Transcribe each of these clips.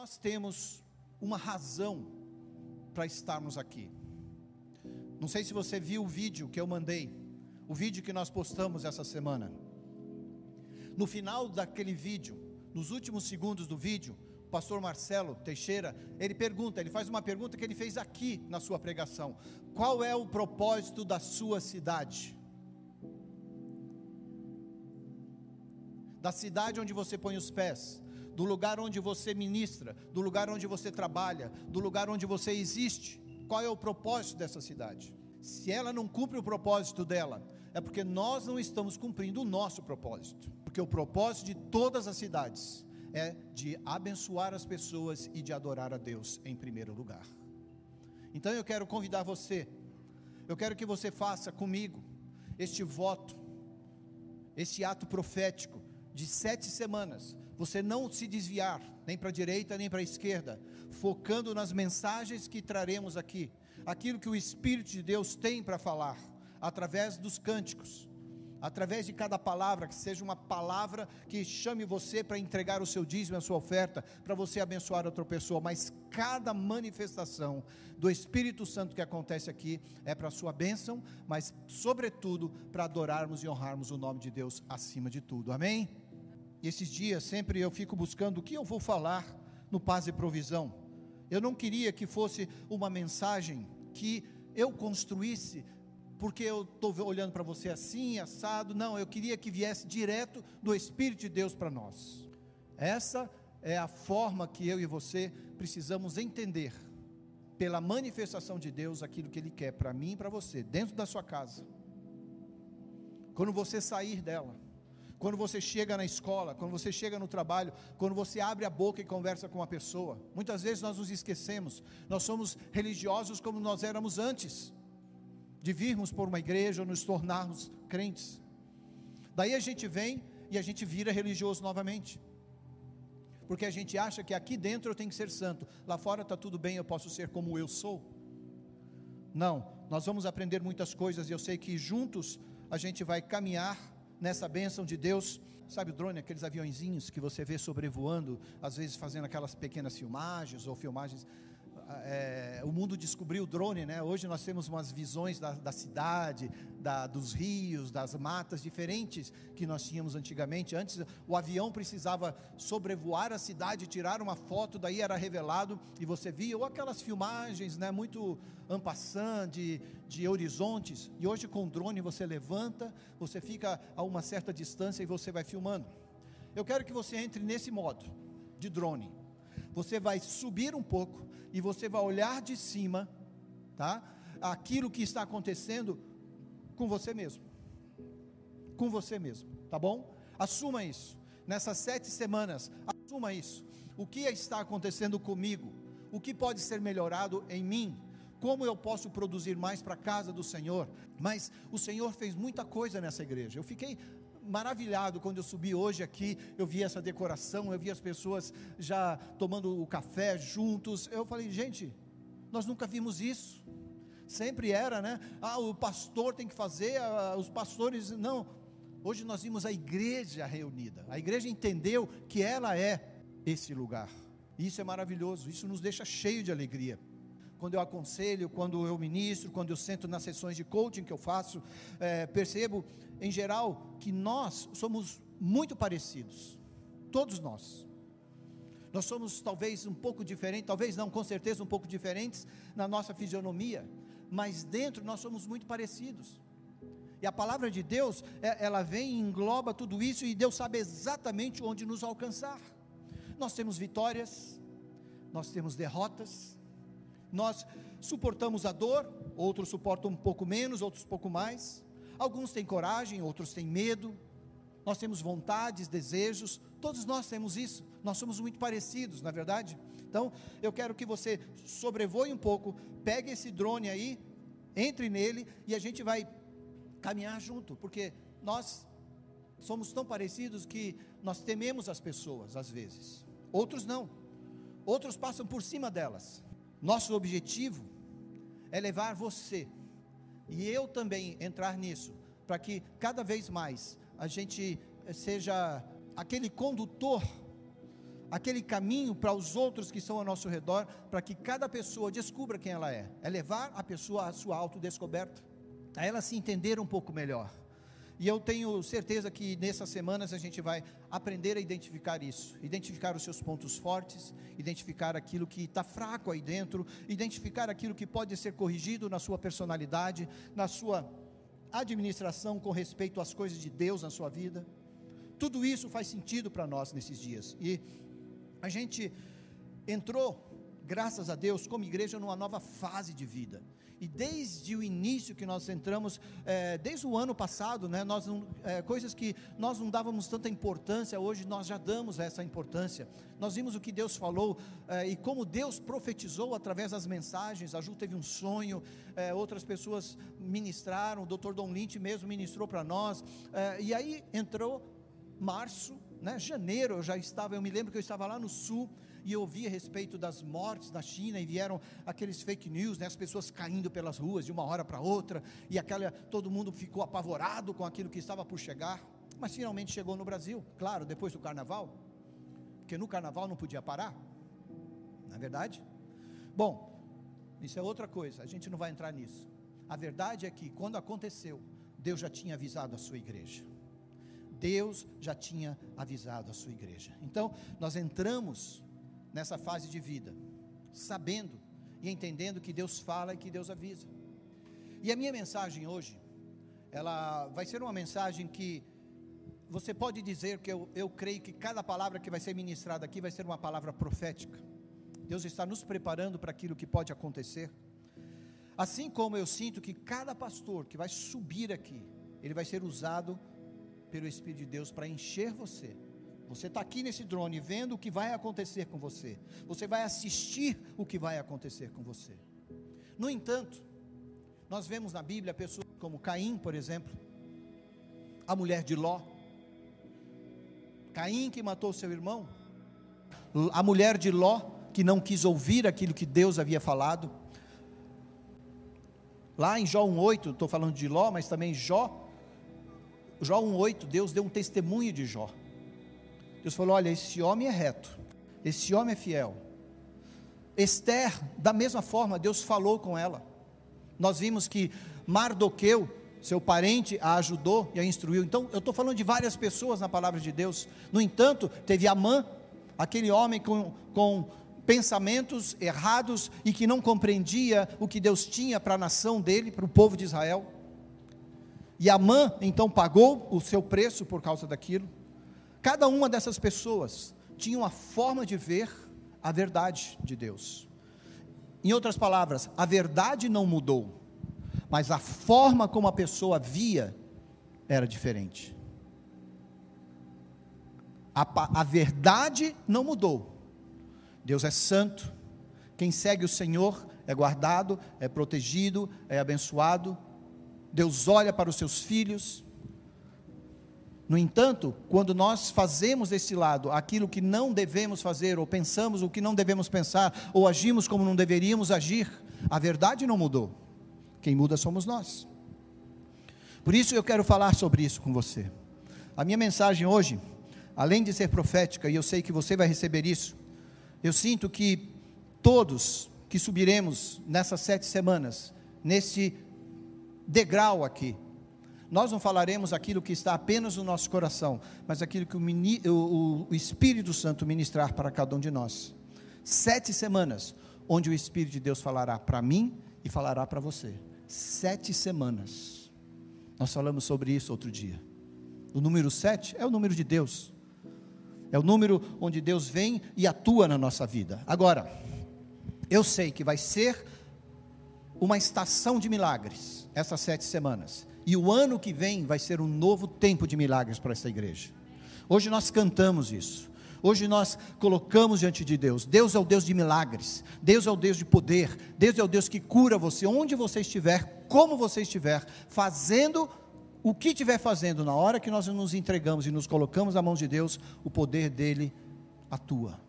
Nós temos uma razão para estarmos aqui. Não sei se você viu o vídeo que eu mandei, o vídeo que nós postamos essa semana. No final daquele vídeo, nos últimos segundos do vídeo, o pastor Marcelo Teixeira, ele pergunta, ele faz uma pergunta que ele fez aqui na sua pregação: Qual é o propósito da sua cidade? Da cidade onde você põe os pés, do lugar onde você ministra, do lugar onde você trabalha, do lugar onde você existe. Qual é o propósito dessa cidade? Se ela não cumpre o propósito dela, é porque nós não estamos cumprindo o nosso propósito. Porque o propósito de todas as cidades é de abençoar as pessoas e de adorar a Deus em primeiro lugar. Então eu quero convidar você, eu quero que você faça comigo este voto, este ato profético de sete semanas, você não se desviar, nem para a direita nem para a esquerda, focando nas mensagens que traremos aqui, aquilo que o Espírito de Deus tem para falar, através dos cânticos, através de cada palavra, que seja uma palavra que chame você para entregar o seu dízimo, a sua oferta, para você abençoar outra pessoa, mas cada manifestação do Espírito Santo que acontece aqui é para a sua bênção, mas sobretudo para adorarmos e honrarmos o nome de Deus acima de tudo, amém? E esses dias sempre eu fico buscando o que eu vou falar no Paz e Provisão. Eu não queria que fosse uma mensagem que eu construísse, porque eu estou olhando para você assim, assado. Não, eu queria que viesse direto do Espírito de Deus para nós. Essa é a forma que eu e você precisamos entender, pela manifestação de Deus, aquilo que Ele quer para mim e para você, dentro da sua casa. Quando você sair dela quando você chega na escola, quando você chega no trabalho, quando você abre a boca e conversa com uma pessoa. Muitas vezes nós nos esquecemos, nós somos religiosos como nós éramos antes, de virmos por uma igreja ou nos tornarmos crentes. Daí a gente vem e a gente vira religioso novamente. Porque a gente acha que aqui dentro eu tenho que ser santo, lá fora está tudo bem, eu posso ser como eu sou. Não, nós vamos aprender muitas coisas e eu sei que juntos a gente vai caminhar nessa bênção de Deus. Sabe o drone, aqueles aviãozinhos que você vê sobrevoando, às vezes fazendo aquelas pequenas filmagens ou filmagens é, o mundo descobriu o drone, né? Hoje nós temos umas visões da, da cidade, da, dos rios, das matas diferentes que nós tínhamos antigamente. Antes o avião precisava sobrevoar a cidade, tirar uma foto, daí era revelado e você via ou aquelas filmagens, né? Muito ampassant de, de horizontes. E hoje com o drone você levanta, você fica a uma certa distância e você vai filmando. Eu quero que você entre nesse modo de drone. Você vai subir um pouco e você vai olhar de cima, tá? Aquilo que está acontecendo com você mesmo. Com você mesmo, tá bom? Assuma isso. Nessas sete semanas, assuma isso. O que está acontecendo comigo? O que pode ser melhorado em mim? Como eu posso produzir mais para a casa do Senhor? Mas o Senhor fez muita coisa nessa igreja. Eu fiquei maravilhado quando eu subi hoje aqui, eu vi essa decoração, eu vi as pessoas já tomando o café juntos. Eu falei, gente, nós nunca vimos isso. Sempre era, né? Ah, o pastor tem que fazer, ah, os pastores. Não. Hoje nós vimos a igreja reunida. A igreja entendeu que ela é esse lugar. Isso é maravilhoso, isso nos deixa cheio de alegria quando eu aconselho, quando eu ministro, quando eu sento nas sessões de coaching que eu faço, é, percebo, em geral, que nós somos muito parecidos, todos nós. Nós somos talvez um pouco diferentes, talvez não, com certeza um pouco diferentes na nossa fisionomia, mas dentro nós somos muito parecidos. E a palavra de Deus, é, ela vem e engloba tudo isso e Deus sabe exatamente onde nos alcançar. Nós temos vitórias, nós temos derrotas, nós suportamos a dor, outros suportam um pouco menos, outros um pouco mais. Alguns têm coragem, outros têm medo. Nós temos vontades, desejos, todos nós temos isso. Nós somos muito parecidos, na é verdade? Então, eu quero que você sobrevoe um pouco, pegue esse drone aí, entre nele e a gente vai caminhar junto, porque nós somos tão parecidos que nós tememos as pessoas às vezes. Outros não. Outros passam por cima delas. Nosso objetivo é levar você e eu também entrar nisso, para que cada vez mais a gente seja aquele condutor, aquele caminho para os outros que estão ao nosso redor, para que cada pessoa descubra quem ela é. É levar a pessoa à sua autodescoberta, a ela se entender um pouco melhor. E eu tenho certeza que nessas semanas a gente vai aprender a identificar isso, identificar os seus pontos fortes, identificar aquilo que está fraco aí dentro, identificar aquilo que pode ser corrigido na sua personalidade, na sua administração com respeito às coisas de Deus na sua vida. Tudo isso faz sentido para nós nesses dias. E a gente entrou, graças a Deus, como igreja, numa nova fase de vida. E desde o início que nós entramos, é, desde o ano passado, né, nós é, coisas que nós não dávamos tanta importância, hoje nós já damos essa importância. Nós vimos o que Deus falou é, e como Deus profetizou através das mensagens. A Ju teve um sonho, outras pessoas ministraram, o Dr. Dom Lynch mesmo ministrou para nós. E aí entrou março, né, janeiro eu já estava, eu me lembro que eu estava lá no sul e eu ouvi a respeito das mortes na China e vieram aqueles fake news, né, as pessoas caindo pelas ruas de uma hora para outra e aquela todo mundo ficou apavorado com aquilo que estava por chegar, mas finalmente chegou no Brasil, claro, depois do carnaval, porque no carnaval não podia parar, não é verdade? Bom, isso é outra coisa, a gente não vai entrar nisso. A verdade é que quando aconteceu, Deus já tinha avisado a sua igreja. Deus já tinha avisado a sua igreja. Então, nós entramos nessa fase de vida, sabendo e entendendo que Deus fala e que Deus avisa. E a minha mensagem hoje, ela vai ser uma mensagem que você pode dizer que eu, eu creio que cada palavra que vai ser ministrada aqui vai ser uma palavra profética. Deus está nos preparando para aquilo que pode acontecer. Assim como eu sinto que cada pastor que vai subir aqui, ele vai ser usado pelo Espírito de Deus para encher você você está aqui nesse drone vendo o que vai acontecer com você. Você vai assistir o que vai acontecer com você. No entanto, nós vemos na Bíblia pessoas como Caim, por exemplo, a mulher de Ló. Caim que matou seu irmão, a mulher de Ló que não quis ouvir aquilo que Deus havia falado. Lá em Jó 1:8, estou falando de Ló, mas também Jó Jó 1:8, Deus deu um testemunho de Jó. Deus falou: olha, esse homem é reto, esse homem é fiel. Esther, da mesma forma, Deus falou com ela. Nós vimos que Mardoqueu, seu parente, a ajudou e a instruiu. Então, eu estou falando de várias pessoas na palavra de Deus. No entanto, teve Amã, aquele homem com, com pensamentos errados e que não compreendia o que Deus tinha para a nação dele, para o povo de Israel. E Amã então pagou o seu preço por causa daquilo. Cada uma dessas pessoas tinha uma forma de ver a verdade de Deus. Em outras palavras, a verdade não mudou, mas a forma como a pessoa via era diferente. A, a verdade não mudou. Deus é santo. Quem segue o Senhor é guardado, é protegido, é abençoado. Deus olha para os seus filhos. No entanto, quando nós fazemos desse lado aquilo que não devemos fazer, ou pensamos o que não devemos pensar, ou agimos como não deveríamos agir, a verdade não mudou. Quem muda somos nós. Por isso eu quero falar sobre isso com você. A minha mensagem hoje, além de ser profética, e eu sei que você vai receber isso, eu sinto que todos que subiremos nessas sete semanas, nesse degrau aqui, nós não falaremos aquilo que está apenas no nosso coração, mas aquilo que o, o, o Espírito Santo ministrar para cada um de nós. Sete semanas, onde o Espírito de Deus falará para mim e falará para você. Sete semanas. Nós falamos sobre isso outro dia. O número sete é o número de Deus. É o número onde Deus vem e atua na nossa vida. Agora, eu sei que vai ser uma estação de milagres essas sete semanas. E o ano que vem vai ser um novo tempo de milagres para essa igreja. Hoje nós cantamos isso. Hoje nós colocamos diante de Deus. Deus é o Deus de milagres. Deus é o Deus de poder. Deus é o Deus que cura você onde você estiver, como você estiver, fazendo o que estiver fazendo. Na hora que nós nos entregamos e nos colocamos na mão de Deus, o poder dele atua.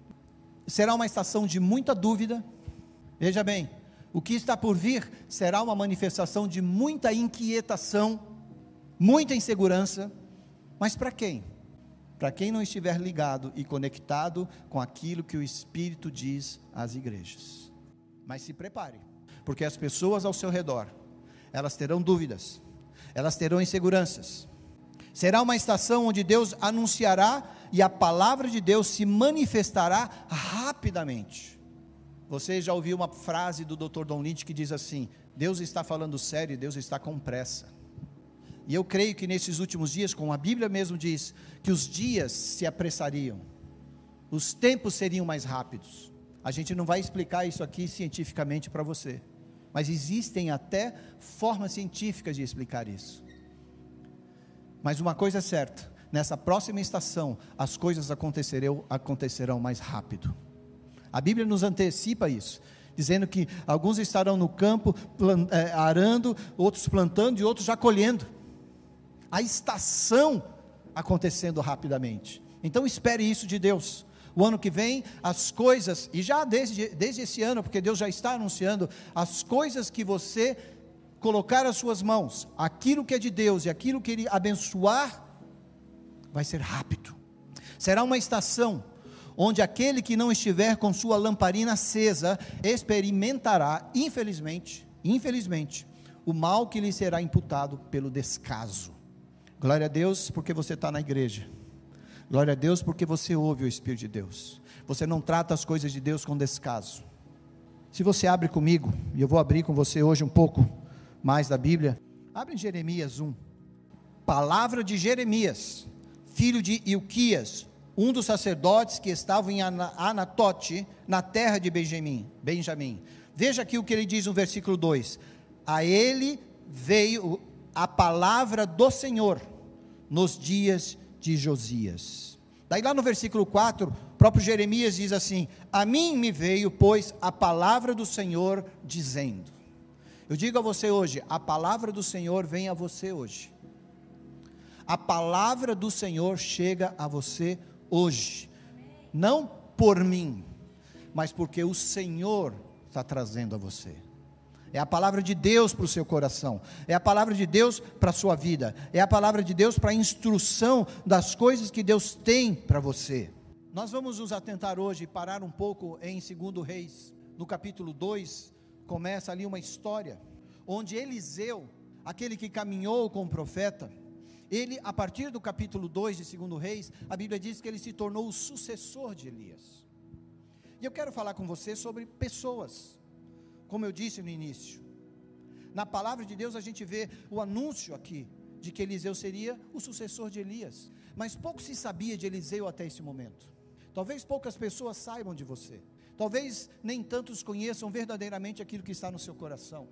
Será uma estação de muita dúvida. Veja bem, o que está por vir será uma manifestação de muita inquietação, muita insegurança, mas para quem? para quem não estiver ligado e conectado com aquilo que o Espírito diz às igrejas. Mas se prepare, porque as pessoas ao seu redor, elas terão dúvidas, elas terão inseguranças. Será uma estação onde Deus anunciará e a palavra de Deus se manifestará rapidamente. Você já ouviu uma frase do Dr. Don Lynch que diz assim: Deus está falando sério, Deus está com pressa. E eu creio que nesses últimos dias, como a Bíblia mesmo diz, que os dias se apressariam, os tempos seriam mais rápidos. A gente não vai explicar isso aqui cientificamente para você, mas existem até formas científicas de explicar isso. Mas uma coisa é certa: nessa próxima estação, as coisas acontecerão, acontecerão mais rápido. A Bíblia nos antecipa isso, dizendo que alguns estarão no campo é, arando, outros plantando e outros já colhendo. A estação acontecendo rapidamente. Então espere isso de Deus. O ano que vem, as coisas, e já desde, desde esse ano, porque Deus já está anunciando, as coisas que você colocar as suas mãos, aquilo que é de Deus e aquilo que Ele abençoar, vai ser rápido. Será uma estação onde aquele que não estiver com sua lamparina acesa experimentará, infelizmente, infelizmente, o mal que lhe será imputado pelo descaso. Glória a Deus, porque você está na igreja. Glória a Deus, porque você ouve o Espírito de Deus. Você não trata as coisas de Deus com descaso. Se você abre comigo, e eu vou abrir com você hoje um pouco mais da Bíblia, abre em Jeremias 1. Palavra de Jeremias, filho de Ilquias, um dos sacerdotes que estavam em Anatote, na terra de Benjamim. Benjamim. Veja aqui o que ele diz no versículo 2: A ele veio a palavra do Senhor nos dias de Josias. Daí lá no versículo 4, o próprio Jeremias diz assim: A mim me veio, pois, a palavra do Senhor dizendo. Eu digo a você hoje, a palavra do Senhor vem a você hoje. A palavra do Senhor chega a você hoje hoje, não por mim, mas porque o Senhor está trazendo a você. É a palavra de Deus para o seu coração, é a palavra de Deus para a sua vida, é a palavra de Deus para a instrução das coisas que Deus tem para você. Nós vamos nos atentar hoje, parar um pouco em 2 Reis, no capítulo 2, começa ali uma história, onde Eliseu, aquele que caminhou com o profeta, ele, a partir do capítulo 2 de 2 Reis, a Bíblia diz que ele se tornou o sucessor de Elias. E eu quero falar com você sobre pessoas, como eu disse no início. Na palavra de Deus a gente vê o anúncio aqui de que Eliseu seria o sucessor de Elias, mas pouco se sabia de Eliseu até esse momento. Talvez poucas pessoas saibam de você. Talvez nem tantos conheçam verdadeiramente aquilo que está no seu coração.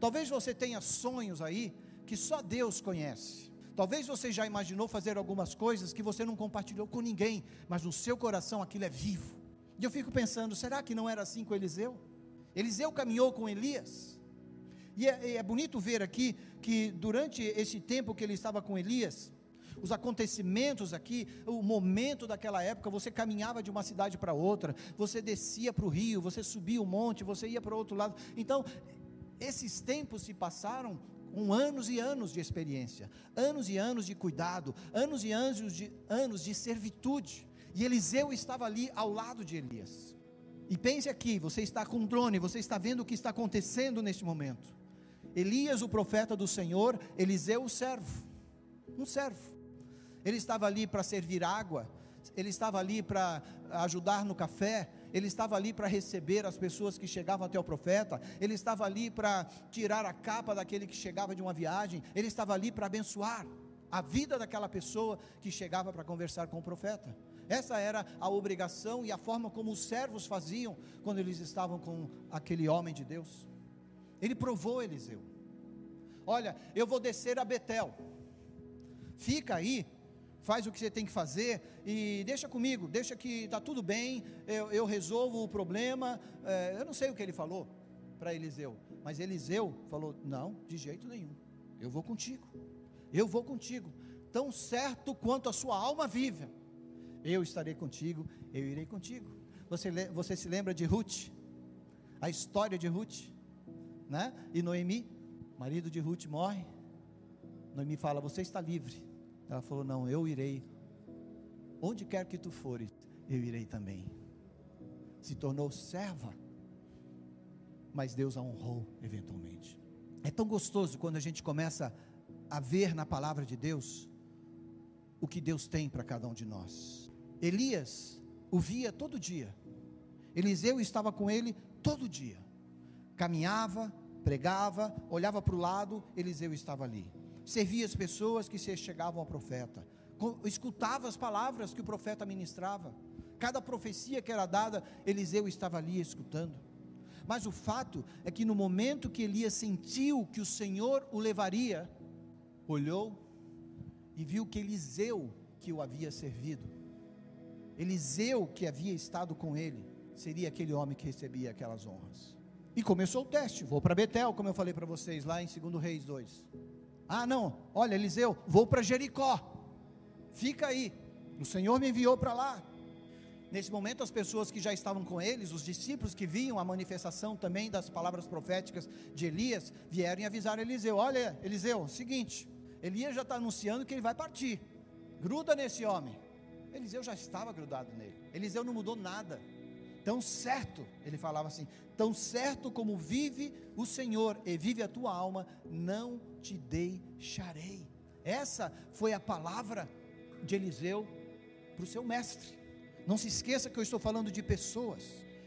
Talvez você tenha sonhos aí que só Deus conhece. Talvez você já imaginou fazer algumas coisas que você não compartilhou com ninguém, mas no seu coração aquilo é vivo. E eu fico pensando, será que não era assim com Eliseu? Eliseu caminhou com Elias. E é, é bonito ver aqui que durante esse tempo que ele estava com Elias, os acontecimentos aqui, o momento daquela época, você caminhava de uma cidade para outra, você descia para o rio, você subia o monte, você ia para o outro lado. Então, esses tempos se passaram com anos e anos de experiência, anos e anos de cuidado, anos e anos de, anos de servitude. E Eliseu estava ali ao lado de Elias. E pense aqui: você está com um drone, você está vendo o que está acontecendo neste momento. Elias, o profeta do Senhor, Eliseu, o servo, um servo. Ele estava ali para servir água, ele estava ali para ajudar no café, ele estava ali para receber as pessoas que chegavam até o profeta, ele estava ali para tirar a capa daquele que chegava de uma viagem, ele estava ali para abençoar a vida daquela pessoa que chegava para conversar com o profeta. Essa era a obrigação e a forma como os servos faziam quando eles estavam com aquele homem de Deus. Ele provou Eliseu: Olha, eu vou descer a Betel, fica aí faz o que você tem que fazer e deixa comigo, deixa que está tudo bem, eu, eu, resolvo o problema. É, eu não sei o que ele falou para Eliseu, mas Eliseu falou: Não, de jeito nenhum, eu vou contigo, eu vou contigo, tão certo quanto a sua alma vive, eu estarei contigo, eu irei contigo. Você, você se lembra de Ruth, a história de Ruth, né? E Noemi, marido de Ruth morre. Noemi fala: Você está livre ela falou: Não, eu irei onde quer que tu fores, eu irei também. Se tornou serva, mas Deus a honrou eventualmente. É tão gostoso quando a gente começa a ver na palavra de Deus o que Deus tem para cada um de nós. Elias o via todo dia. Eliseu estava com ele todo dia. Caminhava, pregava, olhava para o lado, Eliseu estava ali. Servia as pessoas que se chegavam ao profeta. Escutava as palavras que o profeta ministrava. Cada profecia que era dada, Eliseu estava ali escutando. Mas o fato é que no momento que Elias sentiu que o Senhor o levaria, olhou e viu que Eliseu que o havia servido, Eliseu que havia estado com ele, seria aquele homem que recebia aquelas honras. E começou o teste. Vou para Betel, como eu falei para vocês lá em 2 Reis 2. Ah, não, olha, Eliseu, vou para Jericó. Fica aí. O Senhor me enviou para lá. Nesse momento, as pessoas que já estavam com eles, os discípulos que viam a manifestação também das palavras proféticas de Elias, vieram e avisaram Eliseu: Olha, Eliseu, seguinte, Elias já está anunciando que ele vai partir. Gruda nesse homem. Eliseu já estava grudado nele. Eliseu não mudou nada. Tão certo, ele falava assim: tão certo como vive o Senhor e vive a tua alma, não te deixarei. Essa foi a palavra de Eliseu para o seu mestre. Não se esqueça que eu estou falando de pessoas.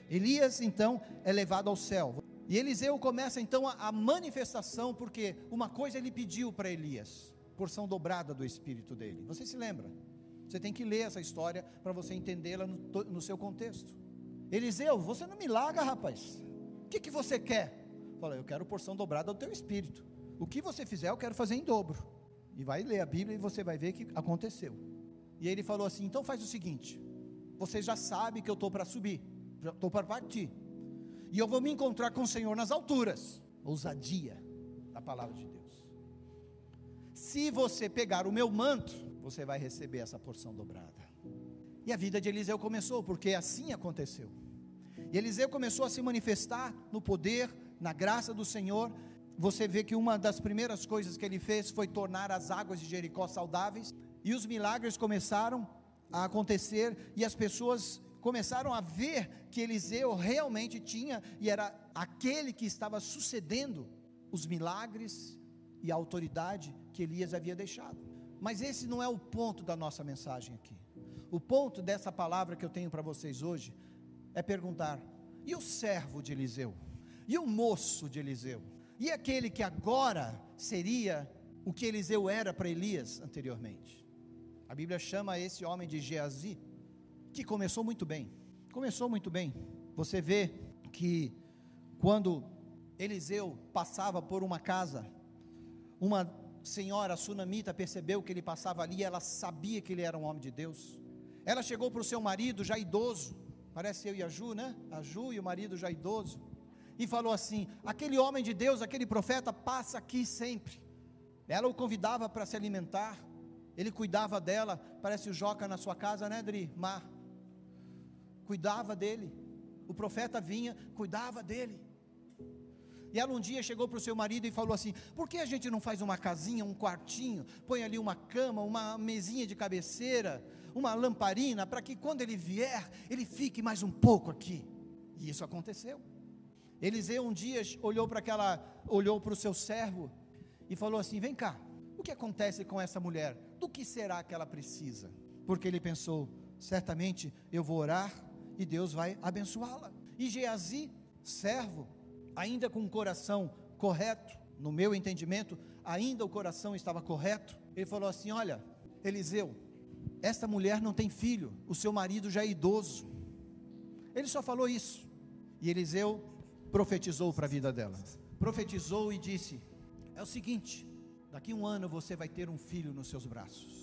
Elias então é levado ao céu. E Eliseu começa então a, a manifestação, porque uma coisa ele pediu para Elias, porção dobrada do espírito dele. Você se lembra? Você tem que ler essa história para você entendê-la no, no, seu contexto. Eliseu, você não me larga, rapaz. O que, que você quer? Fala, eu quero porção dobrada do teu espírito. O que você fizer, eu quero fazer em dobro. E vai ler a Bíblia e você vai ver que aconteceu. E ele falou assim: então faz o seguinte, você já sabe que eu estou para subir, estou para partir. E eu vou me encontrar com o Senhor nas alturas. Ousadia da palavra de Deus. Se você pegar o meu manto, você vai receber essa porção dobrada. E a vida de Eliseu começou, porque assim aconteceu. E Eliseu começou a se manifestar no poder, na graça do Senhor. Você vê que uma das primeiras coisas que ele fez foi tornar as águas de Jericó saudáveis, e os milagres começaram a acontecer e as pessoas começaram a ver que Eliseu realmente tinha e era aquele que estava sucedendo os milagres e a autoridade que Elias havia deixado. Mas esse não é o ponto da nossa mensagem aqui. O ponto dessa palavra que eu tenho para vocês hoje é perguntar: e o servo de Eliseu? E o moço de Eliseu? E aquele que agora seria o que Eliseu era para Elias anteriormente? A Bíblia chama esse homem de Geazi, que começou muito bem. Começou muito bem. Você vê que quando Eliseu passava por uma casa, uma senhora sunamita percebeu que ele passava ali, ela sabia que ele era um homem de Deus. Ela chegou para o seu marido já idoso, parece eu e a Ju, né? A Ju e o marido já idoso, e falou assim: aquele homem de Deus, aquele profeta, passa aqui sempre. Ela o convidava para se alimentar, ele cuidava dela, parece o Joca na sua casa, né, Dri? Mar. Cuidava dele. O profeta vinha, cuidava dele. E ela um dia chegou para o seu marido e falou assim: Por que a gente não faz uma casinha, um quartinho, põe ali uma cama, uma mesinha de cabeceira, uma lamparina, para que quando ele vier, ele fique mais um pouco aqui? E isso aconteceu. Eliseu um dia olhou para aquela, olhou para o seu servo e falou assim: Vem cá, o que acontece com essa mulher? do que será que ela precisa? Porque ele pensou: certamente eu vou orar e Deus vai abençoá-la. E Geazi, servo, ainda com o coração correto, no meu entendimento, ainda o coração estava correto, ele falou assim: Olha, Eliseu, esta mulher não tem filho, o seu marido já é idoso. Ele só falou isso. E Eliseu profetizou para a vida dela. Profetizou e disse: É o seguinte, Daqui um ano você vai ter um filho nos seus braços.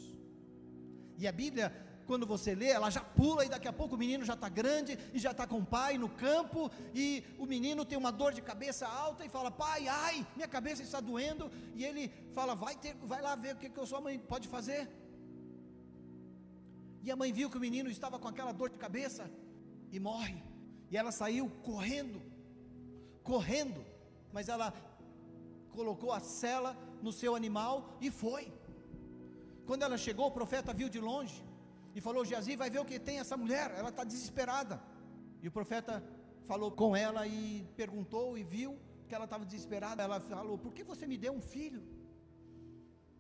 E a Bíblia, quando você lê, ela já pula e daqui a pouco o menino já está grande e já está com o pai no campo e o menino tem uma dor de cabeça alta e fala: Pai, ai, minha cabeça está doendo. E ele fala: Vai, ter, vai lá ver o que, que a sua mãe pode fazer. E a mãe viu que o menino estava com aquela dor de cabeça e morre. E ela saiu correndo, correndo, mas ela colocou a cela no seu animal e foi. Quando ela chegou, o profeta viu de longe e falou: Geazi, vai ver o que tem essa mulher, ela está desesperada. E o profeta falou com ela e perguntou e viu que ela estava desesperada. Ela falou: Por que você me deu um filho?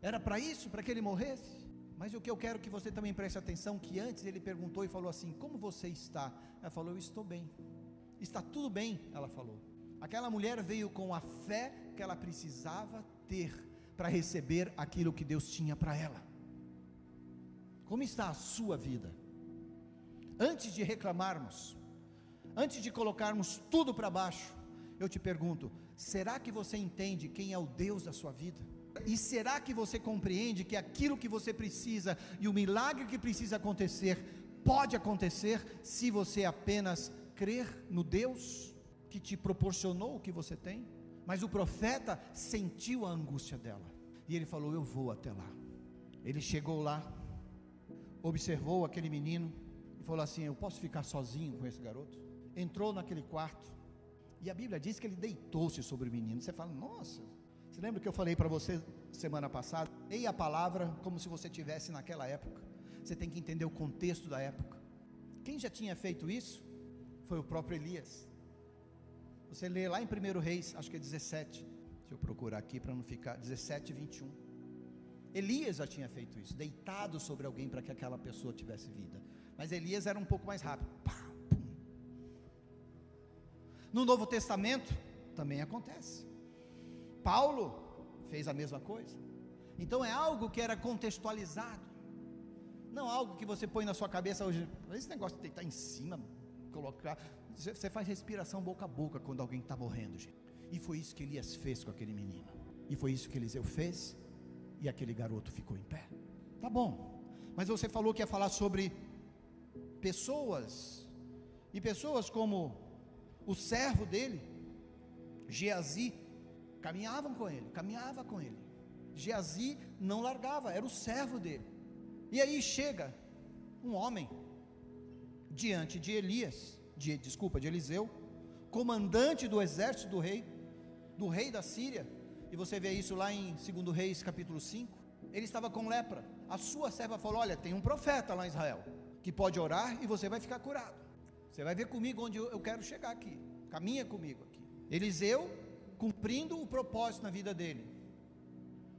Era para isso, para que ele morresse? Mas o que eu quero que você também preste atenção, que antes ele perguntou e falou assim: Como você está? Ela falou: estou bem. Está tudo bem, ela falou. Aquela mulher veio com a fé que ela precisava ter para receber aquilo que Deus tinha para ela. Como está a sua vida? Antes de reclamarmos, antes de colocarmos tudo para baixo, eu te pergunto: será que você entende quem é o Deus da sua vida? E será que você compreende que aquilo que você precisa e o milagre que precisa acontecer pode acontecer se você apenas crer no Deus que te proporcionou o que você tem? Mas o profeta sentiu a angústia dela e ele falou: Eu vou até lá. Ele chegou lá, observou aquele menino e falou assim: Eu posso ficar sozinho com esse garoto? Entrou naquele quarto e a Bíblia diz que ele deitou-se sobre o menino. Você fala: Nossa, você lembra que eu falei para você semana passada? Leia a palavra como se você tivesse naquela época. Você tem que entender o contexto da época. Quem já tinha feito isso foi o próprio Elias. Você lê lá em 1 Reis, acho que é 17. Deixa eu procurar aqui para não ficar. 17, 21. Elias já tinha feito isso, deitado sobre alguém para que aquela pessoa tivesse vida. Mas Elias era um pouco mais rápido. Pá, no Novo Testamento também acontece. Paulo fez a mesma coisa. Então é algo que era contextualizado. Não algo que você põe na sua cabeça hoje. Esse negócio de estar em cima, colocar. Você faz respiração boca a boca quando alguém está morrendo, gente. E foi isso que Elias fez com aquele menino. E foi isso que Eliseu fez. E aquele garoto ficou em pé. Tá bom. Mas você falou que ia falar sobre pessoas. E pessoas como o servo dele, Geazi, Caminhavam com ele, caminhava com ele. Geazi não largava, era o servo dele. E aí chega um homem diante de Elias, de, desculpa, de Eliseu, comandante do exército do rei, do rei da Síria, e você vê isso lá em 2 Reis capítulo 5. Ele estava com lepra. A sua serva falou: Olha, tem um profeta lá em Israel que pode orar e você vai ficar curado. Você vai ver comigo onde eu quero chegar aqui. Caminha comigo aqui. Eliseu cumprindo o propósito na vida dele.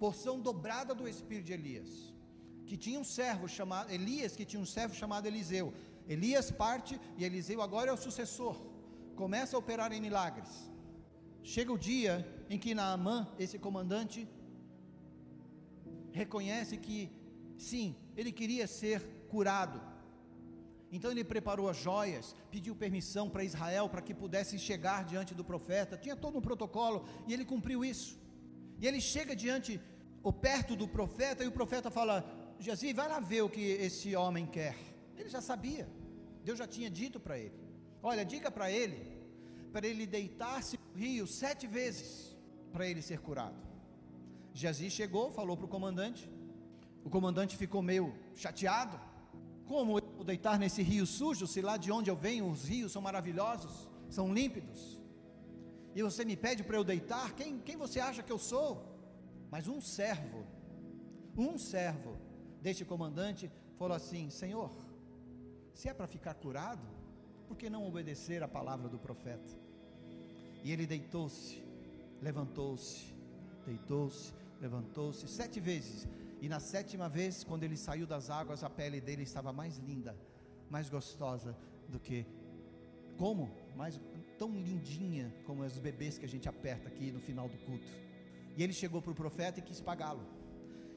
Porção dobrada do espírito de Elias, que tinha um servo chamado Elias, que tinha um servo chamado Eliseu. Elias parte e Eliseu agora é o sucessor. Começa a operar em milagres. Chega o dia em que Naamã, esse comandante, reconhece que sim, ele queria ser curado então ele preparou as joias, pediu permissão para Israel para que pudesse chegar diante do profeta. Tinha todo um protocolo e ele cumpriu isso. E ele chega diante ou perto do profeta e o profeta fala: "Jazi, vai lá ver o que esse homem quer". Ele já sabia. Deus já tinha dito para ele: "Olha, diga para ele para ele deitar-se no rio sete vezes para ele ser curado". Jazi chegou, falou para o comandante. O comandante ficou meio chateado como eu vou deitar nesse rio sujo, se lá de onde eu venho os rios são maravilhosos, são límpidos? E você me pede para eu deitar? Quem, quem você acha que eu sou? Mas um servo, um servo deste comandante falou assim: Senhor, se é para ficar curado, por que não obedecer a palavra do profeta? E ele deitou-se, levantou-se, deitou-se, levantou-se sete vezes e na sétima vez, quando ele saiu das águas, a pele dele estava mais linda, mais gostosa do que. Como? Mais, tão lindinha como os bebês que a gente aperta aqui no final do culto. E ele chegou para o profeta e quis pagá-lo.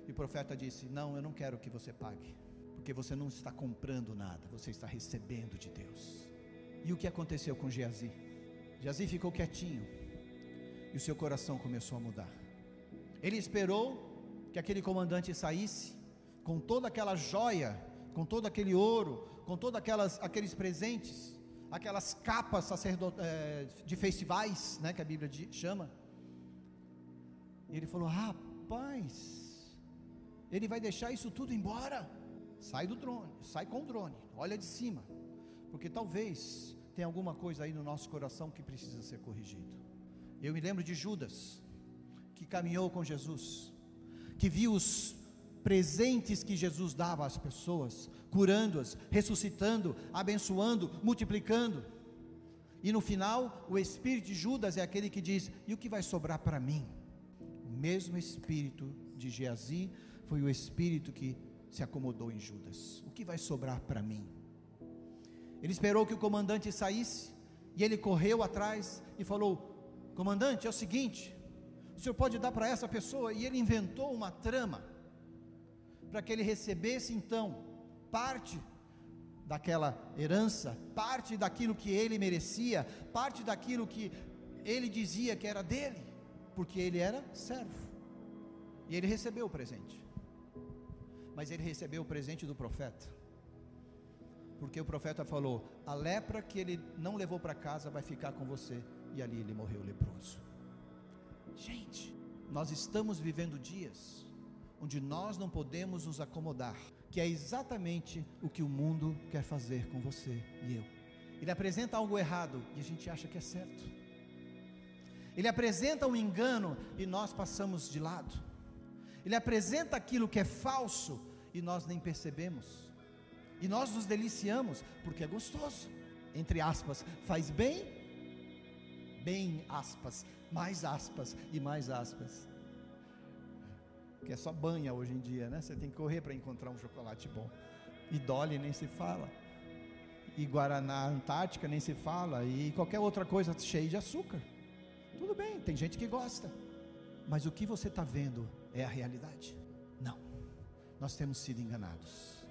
E o profeta disse: Não, eu não quero que você pague, porque você não está comprando nada, você está recebendo de Deus. E o que aconteceu com Geazi? Geazi ficou quietinho, e o seu coração começou a mudar. Ele esperou que aquele comandante saísse com toda aquela joia, com todo aquele ouro, com todos aqueles presentes, aquelas capas é, de festivais, né, que a Bíblia chama. E ele falou: Rapaz, ele vai deixar isso tudo embora. Sai do drone, sai com o drone, olha de cima, porque talvez tenha alguma coisa aí no nosso coração que precisa ser corrigido. Eu me lembro de Judas, que caminhou com Jesus, que viu os presentes que Jesus dava às pessoas, curando-as, ressuscitando, abençoando, multiplicando. E no final, o espírito de Judas é aquele que diz: E o que vai sobrar para mim? O mesmo espírito de Geazi foi o espírito que se acomodou em Judas. O que vai sobrar para mim? Ele esperou que o comandante saísse e ele correu atrás e falou: Comandante, é o seguinte, o senhor pode dar para essa pessoa? E ele inventou uma trama para que ele recebesse então parte daquela herança, parte daquilo que ele merecia, parte daquilo que ele dizia que era dele, porque ele era servo. E ele recebeu o presente. Mas ele recebeu o presente do profeta. Porque o profeta falou: a lepra que ele não levou para casa vai ficar com você. E ali ele morreu leproso. Gente, nós estamos vivendo dias onde nós não podemos nos acomodar que é exatamente o que o mundo quer fazer com você e eu. Ele apresenta algo errado e a gente acha que é certo. Ele apresenta um engano e nós passamos de lado. Ele apresenta aquilo que é falso e nós nem percebemos. E nós nos deliciamos porque é gostoso. Entre aspas, faz bem, bem aspas, mais aspas e mais aspas que é só banha hoje em dia, né? Você tem que correr para encontrar um chocolate bom. E Dolly nem se fala. E Guaraná Antártica nem se fala. E qualquer outra coisa cheia de açúcar. Tudo bem, tem gente que gosta. Mas o que você está vendo é a realidade? Não. Nós temos sido enganados.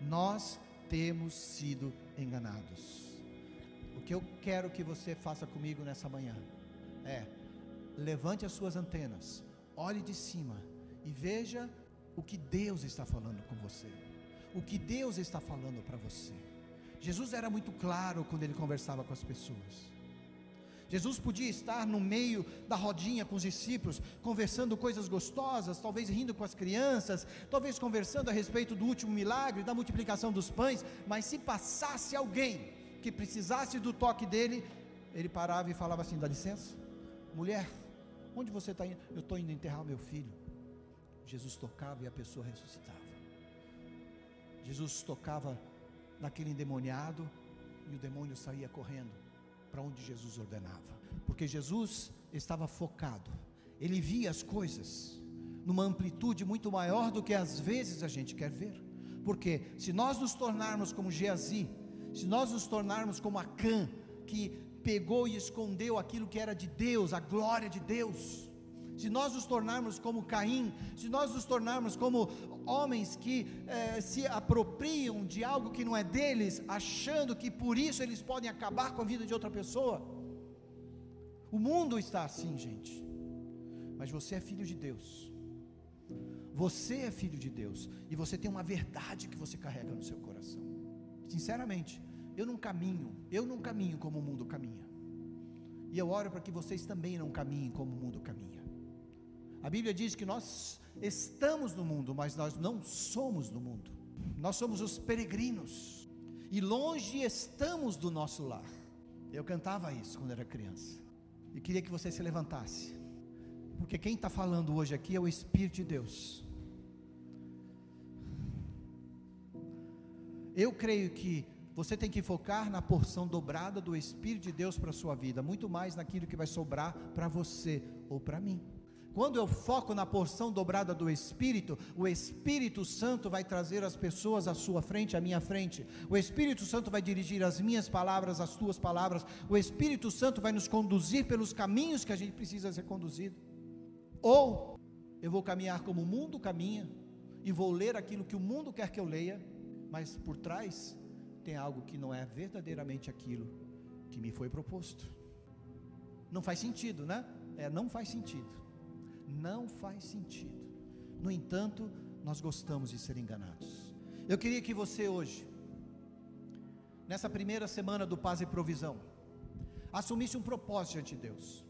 Nós temos sido enganados. O que eu quero que você faça comigo nessa manhã é levante as suas antenas, olhe de cima e veja o que Deus está falando com você, o que Deus está falando para você. Jesus era muito claro quando ele conversava com as pessoas. Jesus podia estar no meio da rodinha com os discípulos, conversando coisas gostosas, talvez rindo com as crianças, talvez conversando a respeito do último milagre, da multiplicação dos pães, mas se passasse alguém que precisasse do toque dele, ele parava e falava assim: dá licença, mulher, onde você está indo? Eu estou indo enterrar meu filho. Jesus tocava e a pessoa ressuscitava. Jesus tocava naquele endemoniado e o demônio saía correndo para onde Jesus ordenava, porque Jesus estava focado, ele via as coisas numa amplitude muito maior do que às vezes a gente quer ver, porque se nós nos tornarmos como Geazi, se nós nos tornarmos como Acã, que pegou e escondeu aquilo que era de Deus, a glória de Deus, se nós nos tornarmos como Caim, se nós nos tornarmos como homens que eh, se apropriam de algo que não é deles, achando que por isso eles podem acabar com a vida de outra pessoa. O mundo está assim, gente. Mas você é filho de Deus. Você é filho de Deus e você tem uma verdade que você carrega no seu coração. Sinceramente, eu não caminho, eu não caminho como o mundo caminha. E eu oro para que vocês também não caminhem como o mundo caminha. A Bíblia diz que nós estamos no mundo, mas nós não somos do mundo. Nós somos os peregrinos e longe estamos do nosso lar. Eu cantava isso quando era criança e queria que você se levantasse, porque quem está falando hoje aqui é o Espírito de Deus. Eu creio que você tem que focar na porção dobrada do Espírito de Deus para a sua vida, muito mais naquilo que vai sobrar para você ou para mim. Quando eu foco na porção dobrada do Espírito, o Espírito Santo vai trazer as pessoas à sua frente, à minha frente. O Espírito Santo vai dirigir as minhas palavras, as tuas palavras. O Espírito Santo vai nos conduzir pelos caminhos que a gente precisa ser conduzido. Ou eu vou caminhar como o mundo caminha e vou ler aquilo que o mundo quer que eu leia, mas por trás tem algo que não é verdadeiramente aquilo que me foi proposto. Não faz sentido, né? É, não faz sentido não faz sentido. No entanto, nós gostamos de ser enganados. Eu queria que você hoje, nessa primeira semana do Paz e Provisão, assumisse um propósito diante de Deus,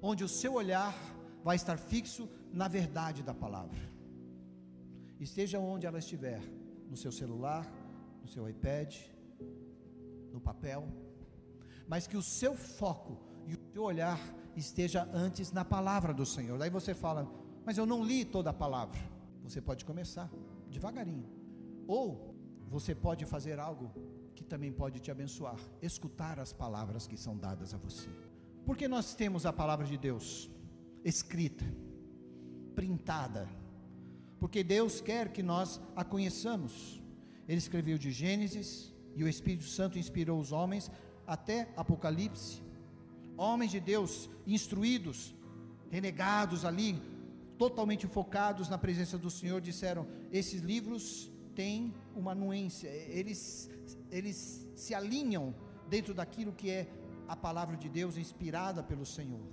onde o seu olhar vai estar fixo na verdade da palavra. Esteja onde ela estiver, no seu celular, no seu iPad, no papel, mas que o seu foco e o seu olhar esteja antes na palavra do Senhor. Daí você fala, mas eu não li toda a palavra. Você pode começar devagarinho. Ou você pode fazer algo que também pode te abençoar, escutar as palavras que são dadas a você. Porque nós temos a palavra de Deus escrita, printada. Porque Deus quer que nós a conheçamos. Ele escreveu de Gênesis e o Espírito Santo inspirou os homens até Apocalipse. Homens de Deus instruídos, renegados ali, totalmente focados na presença do Senhor, disseram: esses livros têm uma anuência, eles, eles se alinham dentro daquilo que é a palavra de Deus inspirada pelo Senhor.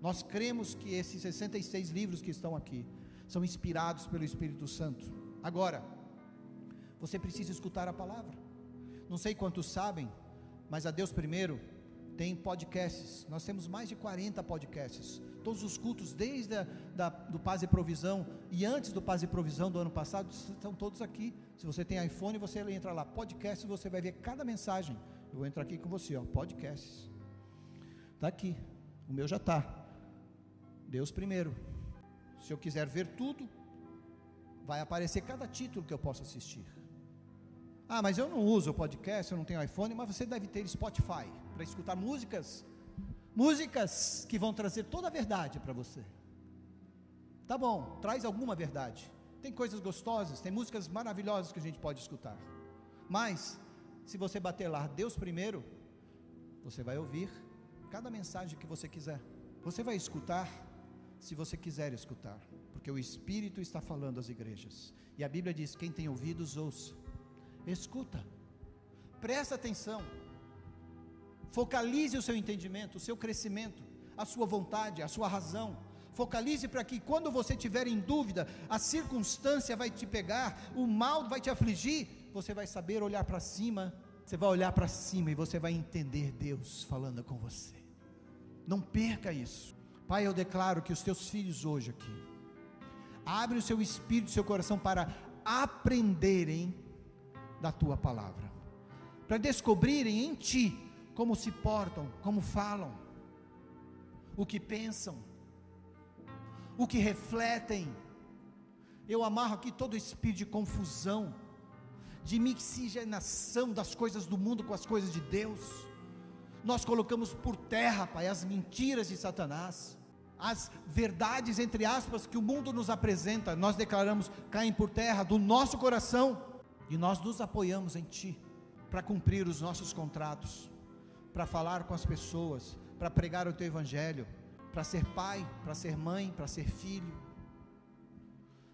Nós cremos que esses 66 livros que estão aqui são inspirados pelo Espírito Santo. Agora, você precisa escutar a palavra. Não sei quantos sabem, mas a Deus primeiro tem podcasts. Nós temos mais de 40 podcasts. Todos os cultos, desde a, da, do Paz e Provisão e antes do Paz e Provisão do ano passado, estão todos aqui. Se você tem iPhone, você entra lá, podcast, você vai ver cada mensagem. Eu vou entrar aqui com você, ó, podcasts. Está aqui. O meu já está. Deus primeiro. Se eu quiser ver tudo, vai aparecer cada título que eu posso assistir. Ah, mas eu não uso o podcast, eu não tenho iPhone, mas você deve ter Spotify para escutar músicas, músicas que vão trazer toda a verdade para você. Tá bom, traz alguma verdade. Tem coisas gostosas, tem músicas maravilhosas que a gente pode escutar. Mas, se você bater lá, Deus primeiro, você vai ouvir cada mensagem que você quiser. Você vai escutar se você quiser escutar, porque o Espírito está falando às igrejas. E a Bíblia diz: quem tem ouvidos, ouça. Escuta, presta atenção, focalize o seu entendimento, o seu crescimento, a sua vontade, a sua razão. Focalize para que quando você tiver em dúvida, a circunstância vai te pegar, o mal vai te afligir, você vai saber olhar para cima, você vai olhar para cima e você vai entender Deus falando com você. Não perca isso. Pai, eu declaro que os teus filhos hoje aqui, abre o seu espírito, o seu coração para aprenderem da tua palavra, para descobrirem em ti como se portam, como falam, o que pensam, o que refletem. Eu amarro aqui todo espírito de confusão, de mixigenação das coisas do mundo com as coisas de Deus. Nós colocamos por terra, Pai, as mentiras de Satanás, as verdades, entre aspas, que o mundo nos apresenta, nós declaramos caem por terra do nosso coração e nós nos apoiamos em Ti para cumprir os nossos contratos, para falar com as pessoas, para pregar o Teu Evangelho, para ser pai, para ser mãe, para ser filho,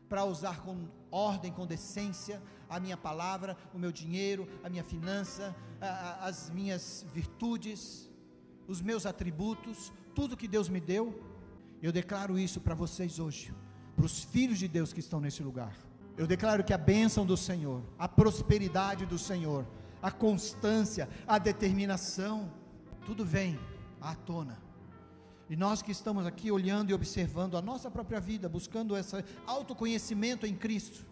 para usar com ordem, com decência a minha palavra, o meu dinheiro, a minha finança, a, a, as minhas virtudes, os meus atributos, tudo que Deus me deu. Eu declaro isso para vocês hoje, para os filhos de Deus que estão nesse lugar. Eu declaro que a bênção do Senhor, a prosperidade do Senhor, a constância, a determinação, tudo vem à tona. E nós que estamos aqui olhando e observando a nossa própria vida, buscando esse autoconhecimento em Cristo,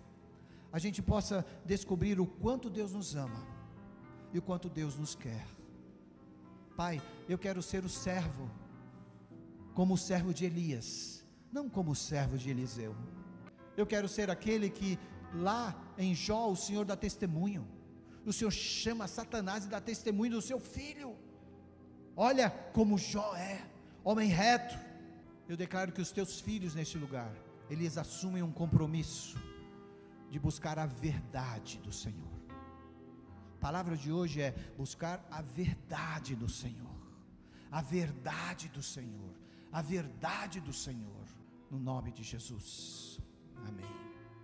a gente possa descobrir o quanto Deus nos ama e o quanto Deus nos quer. Pai, eu quero ser o servo, como o servo de Elias, não como o servo de Eliseu. Eu quero ser aquele que lá em Jó o Senhor dá testemunho. O Senhor chama Satanás e dá testemunho do seu filho. Olha como Jó é, homem reto. Eu declaro que os teus filhos neste lugar, eles assumem um compromisso de buscar a verdade do Senhor. A palavra de hoje é buscar a verdade do Senhor. A verdade do Senhor. A verdade do Senhor. No nome de Jesus. Amém.